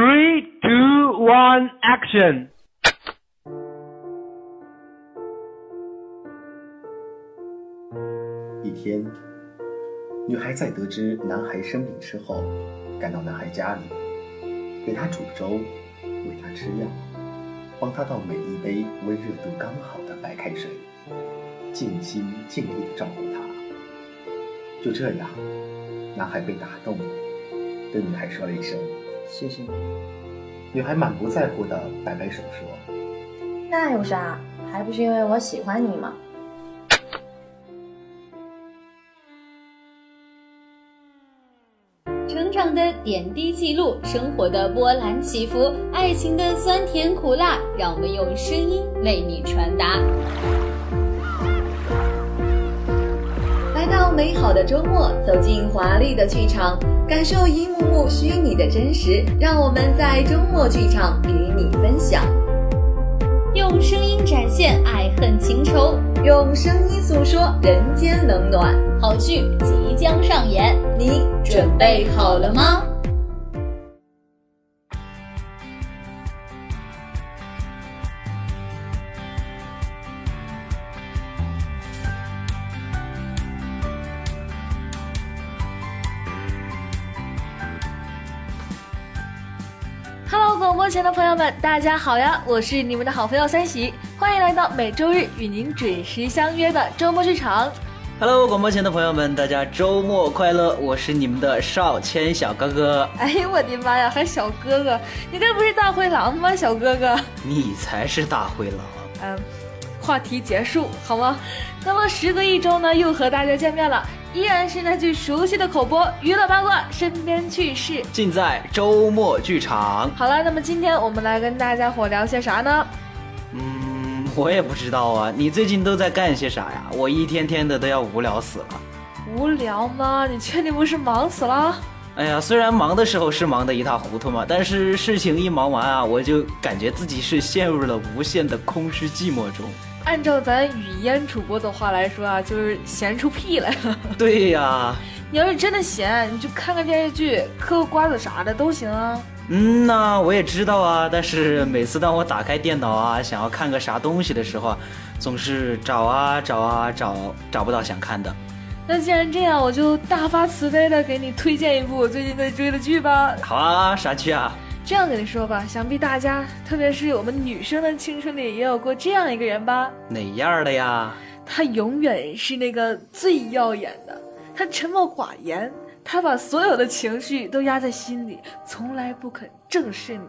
Three, two, one, action！一天，女孩在得知男孩生病之后，赶到男孩家里，给他煮粥，喂他吃药，帮他倒每一杯温热度刚好的白开水，尽心尽力的照顾他。就这样，男孩被打动了，对女孩说了一声“谢谢你”。女孩满不在乎的摆摆手说：“那有啥？还不是因为我喜欢你吗？”成长的点滴记录，生活的波澜起伏，爱情的酸甜苦辣，让我们用声音为你传达。到美好的周末，走进华丽的剧场，感受一幕幕虚拟的真实。让我们在周末剧场与你分享，用声音展现爱恨情仇，用声音诉说人间冷暖。好剧即将上演，你准备好了吗广播前的朋友们，大家好呀！我是你们的好朋友三喜，欢迎来到每周日与您准时相约的周末剧场。Hello，广播前的朋友们，大家周末快乐！我是你们的少谦小哥哥。哎呦我的妈呀，还小哥哥，你这不是大灰狼吗？小哥哥，你才是大灰狼。嗯，话题结束好吗？那么时隔一周呢，又和大家见面了，依然是那句熟悉的口播，娱乐八卦，身边趣事。尽在周末剧场。好了，那么今天我们来跟大家伙聊些啥呢？嗯，我也不知道啊。你最近都在干些啥呀？我一天天的都要无聊死了。无聊吗？你确定不是忙死了？哎呀，虽然忙的时候是忙得一塌糊涂嘛，但是事情一忙完啊，我就感觉自己是陷入了无限的空虚寂寞中。按照咱语音主播的话来说啊，就是闲出屁来了。对呀，你要是真的闲，你就看看电视剧、嗑个瓜子啥的都行啊。嗯呐，我也知道啊，但是每次当我打开电脑啊，想要看个啥东西的时候啊，总是找啊找啊找，找不到想看的。那既然这样，我就大发慈悲的给你推荐一部我最近在追的剧吧。好啊，啥剧啊？这样跟你说吧，想必大家，特别是我们女生的青春里也有过这样一个人吧。哪样的呀？他永远是那个最耀眼的，他沉默寡言，他把所有的情绪都压在心里，从来不肯正视你。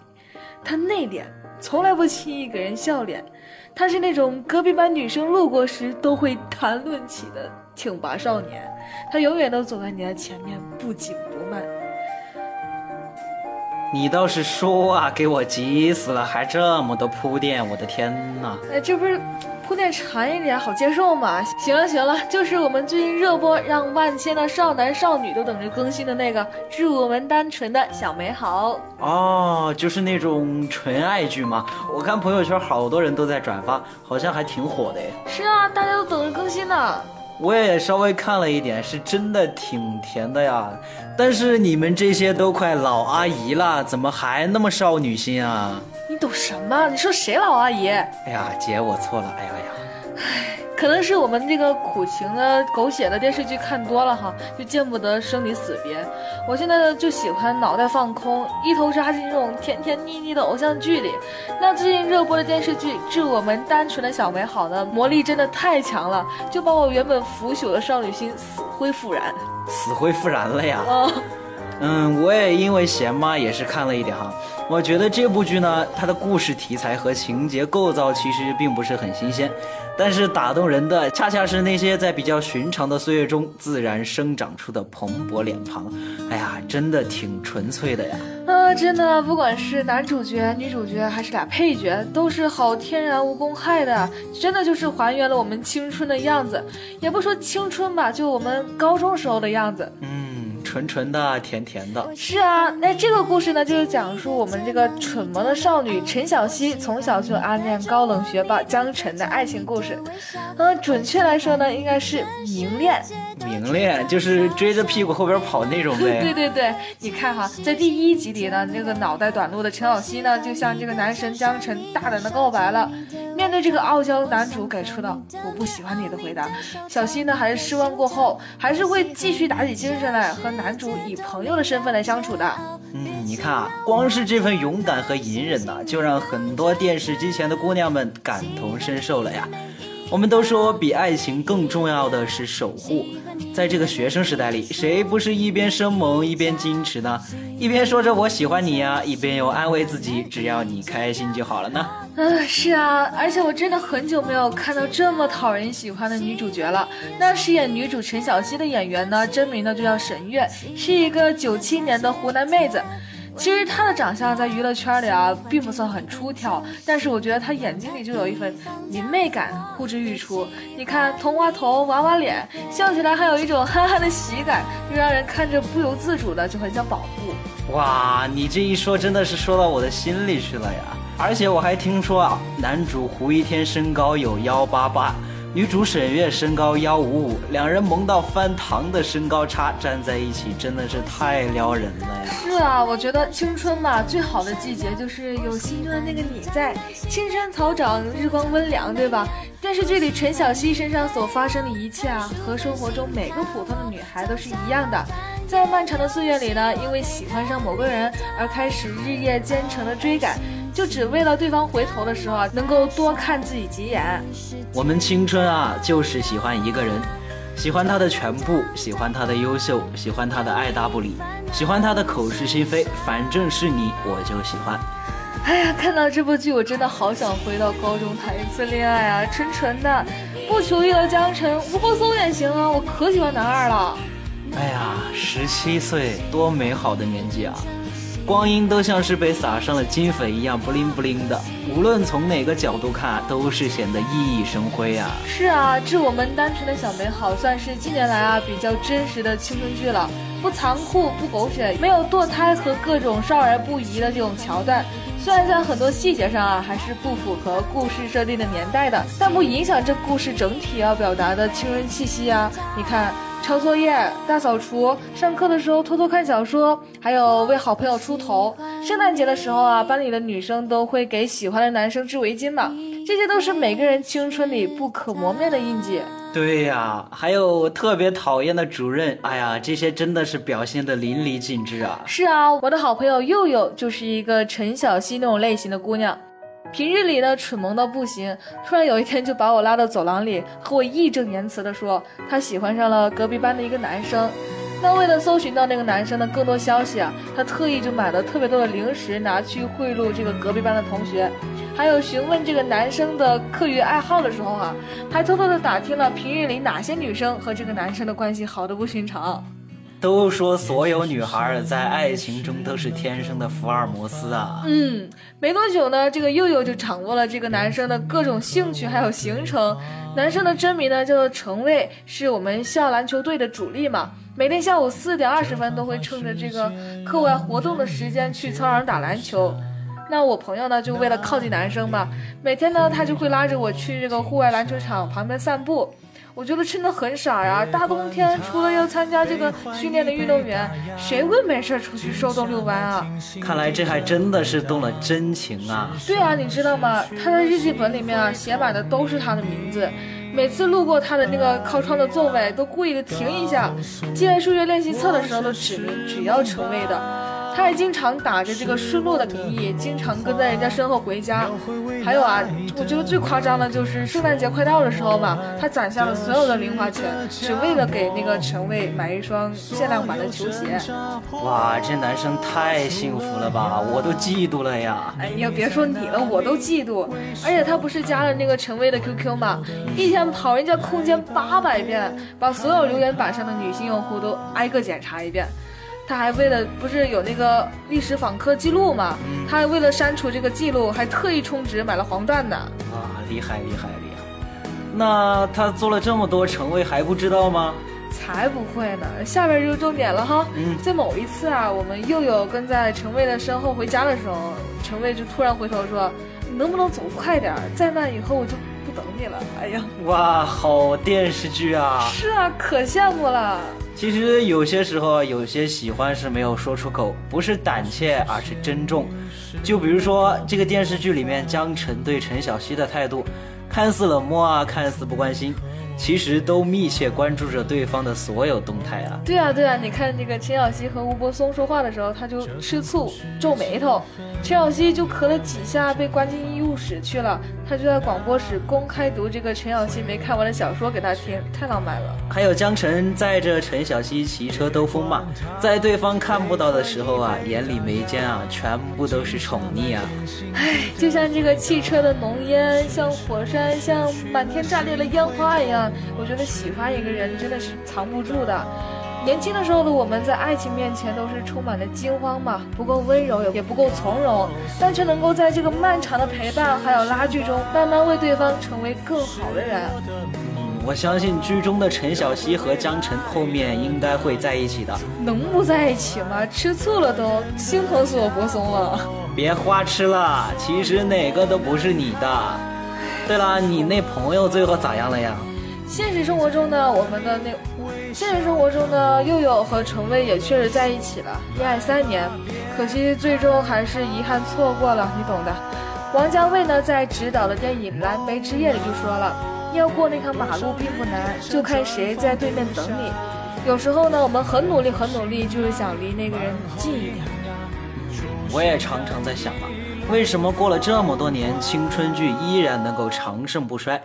他内敛，从来不轻易给人笑脸。他是那种隔壁班女生路过时都会谈论起的挺拔少年。他永远都走在你的前面，不紧不慢。你倒是说啊，给我急死了，还这么多铺垫，我的天呐！哎，这不是铺垫长一点好接受吗？行了行了，就是我们最近热播，让万千的少男少女都等着更新的那个《致我们单纯的小美好》哦，就是那种纯爱剧吗？我看朋友圈好多人都在转发，好像还挺火的诶。是啊，大家都等着更新呢。我也稍微看了一点，是真的挺甜的呀。但是你们这些都快老阿姨了，怎么还那么少女心啊？你懂什么？你说谁老阿姨？哎呀，姐，我错了。哎呀呀，唉，可能是我们这个苦情的、狗血的电视剧看多了哈，就见不得生离死别。我现在呢就喜欢脑袋放空，一头扎进这种甜甜腻腻的偶像剧里。那最近热播的电视剧《致我们单纯的小美好》呢，魔力真的太强了，就把我原本腐朽的少女心死灰复燃。死灰复燃了呀！哦，嗯，我也因为闲嘛，也是看了一点哈。我觉得这部剧呢，它的故事题材和情节构造其实并不是很新鲜，但是打动人的恰恰是那些在比较寻常的岁月中自然生长出的蓬勃脸庞。哎呀，真的挺纯粹的呀！啊，真的，不管是男主角、女主角，还是俩配角，都是好天然无公害的，真的就是还原了我们青春的样子。也不说青春吧，就我们高中时候的样子。嗯，纯纯的、甜甜的。是啊，那这个故事呢，就是讲述我们这个蠢萌的少女陈小希从小就暗恋高冷学霸江晨的爱情故事。嗯，准确来说呢，应该是明恋。明恋就是追着屁股后边跑那种呗。对对对，你看哈，在第一集里呢，那个脑袋短路的陈小希呢，就向这个男神江晨大胆的告白了。面对这个傲娇男主给出的“我不喜欢你”的回答，小希呢还是失望过后，还是会继续打起精神来和男男主以朋友的身份来相处的。嗯，你看啊，光是这份勇敢和隐忍呐，就让很多电视机前的姑娘们感同身受了呀。我们都说，比爱情更重要的是守护。在这个学生时代里，谁不是一边生猛一边矜持呢？一边说着我喜欢你呀，一边又安慰自己，只要你开心就好了呢。嗯，是啊，而且我真的很久没有看到这么讨人喜欢的女主角了。那饰演女主陈小希的演员呢，真名呢就叫沈月，是一个九七年的湖南妹子。其实他的长相在娱乐圈里啊，并不算很出挑，但是我觉得他眼睛里就有一份明媚感呼之欲出。你看，童话头、娃娃脸，笑起来还有一种憨憨的喜感，就让人看着不由自主的就很想保护。哇，你这一说，真的是说到我的心里去了呀！而且我还听说啊，男主胡一天身高有幺八八。女主沈月身高幺五五，两人萌到翻糖的身高差站在一起，真的是太撩人了呀！是啊，我觉得青春嘛，最好的季节就是有心中的那个你在，青山草长，日光温凉，对吧？电视剧里陈小希身上所发生的一切啊，和生活中每个普通的女孩都是一样的。在漫长的岁月里呢，因为喜欢上某个人而开始日夜兼程的追赶。就只为了对方回头的时候啊，能够多看自己几眼。我们青春啊，就是喜欢一个人，喜欢他的全部，喜欢他的优秀，喜欢他的爱答不理，喜欢他的口是心非，反正是你我就喜欢。哎呀，看到这部剧，我真的好想回到高中谈一次恋爱啊，纯纯的，不求遇到江辰，吴柏松也行啊，我可喜欢男二了。哎呀，十七岁，多美好的年纪啊！光阴都像是被撒上了金粉一样，不灵不灵的。无论从哪个角度看，都是显得熠熠生辉啊！是啊，致我们单纯的小美好，算是近年来啊比较真实的青春剧了。不残酷，不狗血，没有堕胎和各种少儿不宜的这种桥段。虽然在很多细节上啊还是不符合故事设定的年代的，但不影响这故事整体要表达的青春气息啊！你看。抄作业、大扫除、上课的时候偷偷看小说，还有为好朋友出头。圣诞节的时候啊，班里的女生都会给喜欢的男生织围巾嘛，这些都是每个人青春里不可磨灭的印记。对呀，还有特别讨厌的主任，哎呀，这些真的是表现的淋漓尽致啊。是啊，我的好朋友佑佑就是一个陈小希那种类型的姑娘。平日里呢，蠢萌到不行，突然有一天就把我拉到走廊里，和我义正言辞地说，他喜欢上了隔壁班的一个男生。那为了搜寻到那个男生的更多消息啊，他特意就买了特别多的零食拿去贿赂这个隔壁班的同学，还有询问这个男生的课余爱好的时候啊，还偷偷的打听了平日里哪些女生和这个男生的关系好的不寻常。都说所有女孩在爱情中都是天生的福尔摩斯啊。嗯，没多久呢，这个佑佑就掌握了这个男生的各种兴趣还有行程。男生的真名呢叫做程卫，是我们校篮球队的主力嘛。每天下午四点二十分都会趁着这个课外活动的时间去操场打篮球。那我朋友呢就为了靠近男生嘛，每天呢他就会拉着我去这个户外篮球场旁边散步。我觉得真的很傻呀！大冬天除了要参加这个训练的运动员，谁会没事出去受冻遛弯啊？看来这还真的是动了真情啊！对啊，你知道吗？他的日记本里面啊写满的都是他的名字，每次路过他的那个靠窗的座位，都故意的停一下，借数学练习册的时候都指明只要成位的。他还经常打着这个顺路的名义，经常跟在人家身后回家。还有啊，我觉得最夸张的就是圣诞节快到的时候吧，他攒下了所有的零花钱，只为了给那个陈卫买一双限量版的球鞋。哇，这男生太幸福了吧，我都嫉妒了呀！哎呀，别说你了，我都嫉妒。而且他不是加了那个陈卫的 QQ 吗？一天跑人家空间八百遍，把所有留言板上的女性用户都挨个检查一遍。他还为了不是有那个历史访客记录嘛？他还为了删除这个记录，还特意充值买了黄钻呢。啊，厉害厉害厉害！那他做了这么多，陈卫还不知道吗？才不会呢！下边就是重点了哈。嗯在某一次啊，我们又有跟在陈卫的身后回家的时候，陈卫就突然回头说：“你能不能走快点儿？再慢以后我就不等你了。”哎呀，哇，好电视剧啊！是啊，可羡慕了。其实有些时候，有些喜欢是没有说出口，不是胆怯，而是珍重。就比如说这个电视剧里面江晨对陈小希的态度，看似冷漠啊，看似不关心，其实都密切关注着对方的所有动态啊。对啊，对啊，你看这个陈小希和吴柏松说话的时候，他就吃醋、皱眉头。陈小希就咳了几下，被关进医务室去了。他就在广播室公开读这个陈小希没看完的小说给他听，太浪漫了。还有江晨载着陈小希骑车兜风嘛，在对方看不到的时候啊，眼里眉间啊，全部都是宠溺啊。唉就像这个汽车的浓烟，像火山，像满天炸裂的烟花一样。我觉得喜欢一个人真的是藏不住的。年轻的时候的我们在爱情面前都是充满了惊慌嘛，不够温柔，也不够从容，但却能够在这个漫长的陪伴还有拉锯中，慢慢为对方成为更好的人。嗯，我相信剧中的陈小希和江晨后面应该会在一起的。能不在一起吗？吃醋了都，心疼死我柏松了。别花痴了，其实哪个都不是你的。对了，你那朋友最后咋样了呀？现实生活中呢，我们的那现实生活中呢，佑佑和陈薇也确实在一起了，恋爱三年，可惜最终还是遗憾错过了，你懂的。王家卫呢，在执导的电影《蓝莓之夜》里就说了，要过那条马路并不难，就看谁在对面等你。有时候呢，我们很努力，很努力，就是想离那个人近一点。我也常常在想啊，为什么过了这么多年，青春剧依然能够长盛不衰？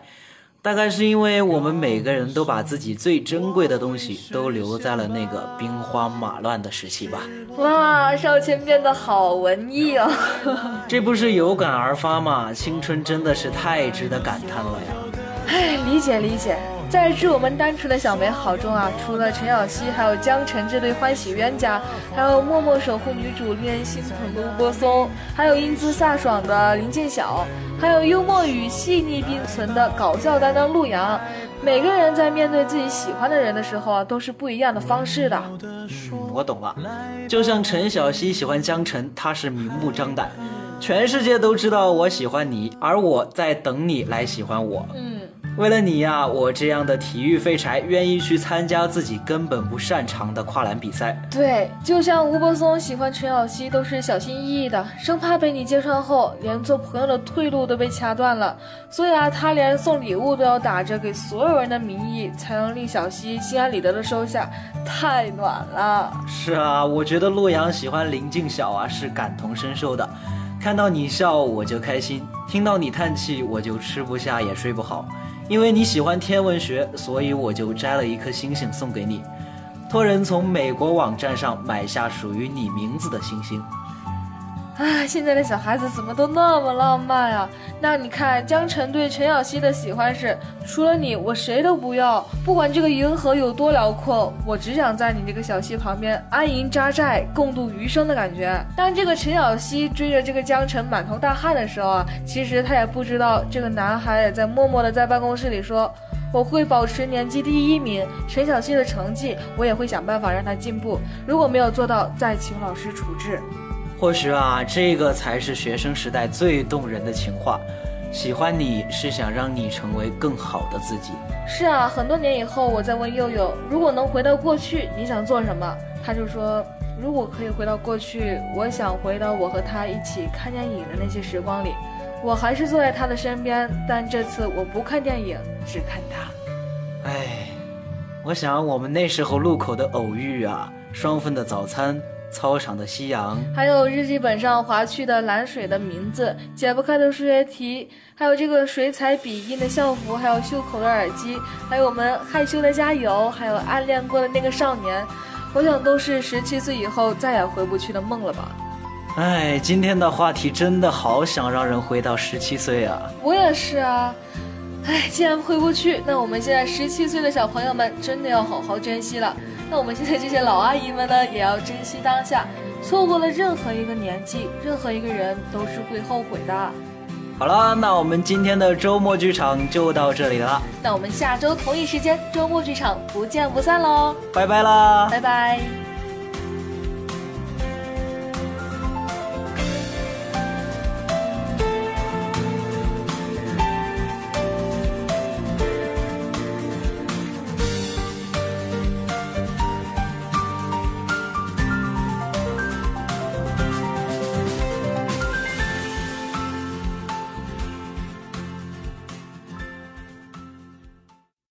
大概是因为我们每个人都把自己最珍贵的东西都留在了那个兵荒马乱的时期吧。哇，少谦变得好文艺哦！这不是有感而发吗？青春真的是太值得感叹了呀！唉，理解理解。在致我们单纯的小美好中啊，除了陈小希，还有江晨这对欢喜冤家，还有默默守护女主、令人心疼的吴柏松，还有英姿飒爽的林建晓，还有幽默与细腻并存的搞笑担当陆阳。每个人在面对自己喜欢的人的时候啊，都是不一样的方式的。嗯，我懂了。就像陈小希喜欢江晨，他是明目张胆，全世界都知道我喜欢你，而我在等你来喜欢我。嗯。为了你呀，我这样的体育废柴愿意去参加自己根本不擅长的跨栏比赛。对，就像吴柏松喜欢陈小希都是小心翼翼的，生怕被你揭穿后，连做朋友的退路都被掐断了。所以啊，他连送礼物都要打着给所有人的名义，才能令小希心安理得的收下，太暖了。是啊，我觉得洛阳喜欢林静晓啊，是感同身受的。看到你笑我就开心，听到你叹气我就吃不下也睡不好。因为你喜欢天文学，所以我就摘了一颗星星送给你，托人从美国网站上买下属于你名字的星星。啊，现在的小孩子怎么都那么浪漫啊？那你看，江晨对陈小希的喜欢是，除了你，我谁都不要。不管这个银河有多辽阔，我只想在你这个小溪旁边安营扎寨，共度余生的感觉。当这个陈小希追着这个江晨满头大汗的时候啊，其实他也不知道，这个男孩也在默默的在办公室里说，我会保持年级第一名。陈小希的成绩，我也会想办法让他进步。如果没有做到，再请老师处置。或许啊，这个才是学生时代最动人的情话。喜欢你是想让你成为更好的自己。是啊，很多年以后，我在问佑佑，如果能回到过去，你想做什么？他就说，如果可以回到过去，我想回到我和他一起看电影的那些时光里。我还是坐在他的身边，但这次我不看电影，只看他。哎，我想我们那时候路口的偶遇啊，双份的早餐。操场的夕阳，还有日记本上划去的蓝水的名字，解不开的数学题，还有这个水彩笔印的校服，还有袖口的耳机，还有我们害羞的加油，还有暗恋过的那个少年，我想都是十七岁以后再也回不去的梦了吧。哎，今天的话题真的好想让人回到十七岁啊！我也是啊。哎，既然回不去，那我们现在十七岁的小朋友们真的要好好珍惜了。那我们现在这些老阿姨们呢，也要珍惜当下。错过了任何一个年纪，任何一个人都是会后悔的。好了，那我们今天的周末剧场就到这里了，那我们下周同一时间周末剧场不见不散喽，拜拜啦！拜拜。